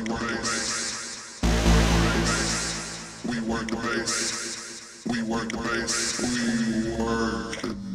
We work the bass. We work the bass. We work the bass.